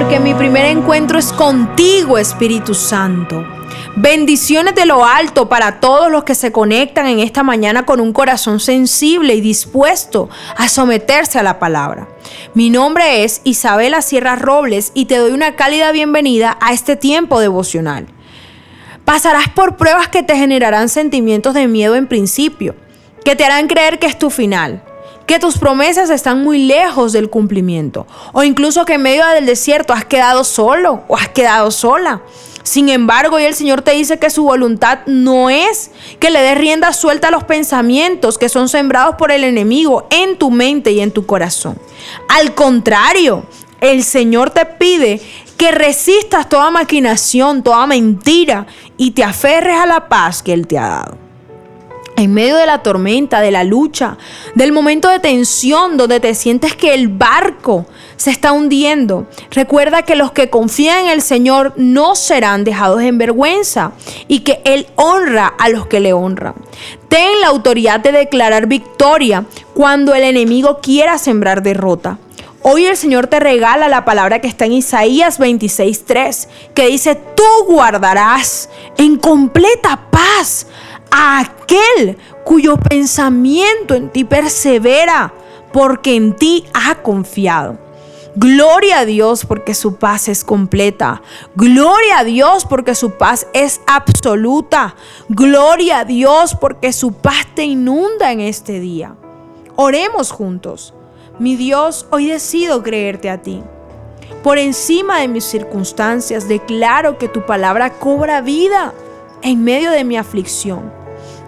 porque mi primer encuentro es contigo, Espíritu Santo. Bendiciones de lo alto para todos los que se conectan en esta mañana con un corazón sensible y dispuesto a someterse a la palabra. Mi nombre es Isabela Sierra Robles y te doy una cálida bienvenida a este tiempo devocional. Pasarás por pruebas que te generarán sentimientos de miedo en principio, que te harán creer que es tu final, que tus promesas están muy lejos del cumplimiento, o incluso que en medio del desierto has quedado solo o has quedado sola. Sin embargo, y el Señor te dice que su voluntad no es que le des rienda suelta a los pensamientos que son sembrados por el enemigo en tu mente y en tu corazón. Al contrario, el Señor te pide que resistas toda maquinación, toda mentira y te aferres a la paz que Él te ha dado. En medio de la tormenta, de la lucha, del momento de tensión donde te sientes que el barco se está hundiendo, recuerda que los que confían en el Señor no serán dejados en vergüenza y que Él honra a los que le honran. Ten la autoridad de declarar victoria cuando el enemigo quiera sembrar derrota. Hoy el Señor te regala la palabra que está en Isaías 26:3, que dice, tú guardarás en completa paz a aquel cuyo pensamiento en ti persevera, porque en ti ha confiado. Gloria a Dios porque su paz es completa. Gloria a Dios porque su paz es absoluta. Gloria a Dios porque su paz te inunda en este día. Oremos juntos. Mi Dios, hoy decido creerte a ti. Por encima de mis circunstancias, declaro que tu palabra cobra vida en medio de mi aflicción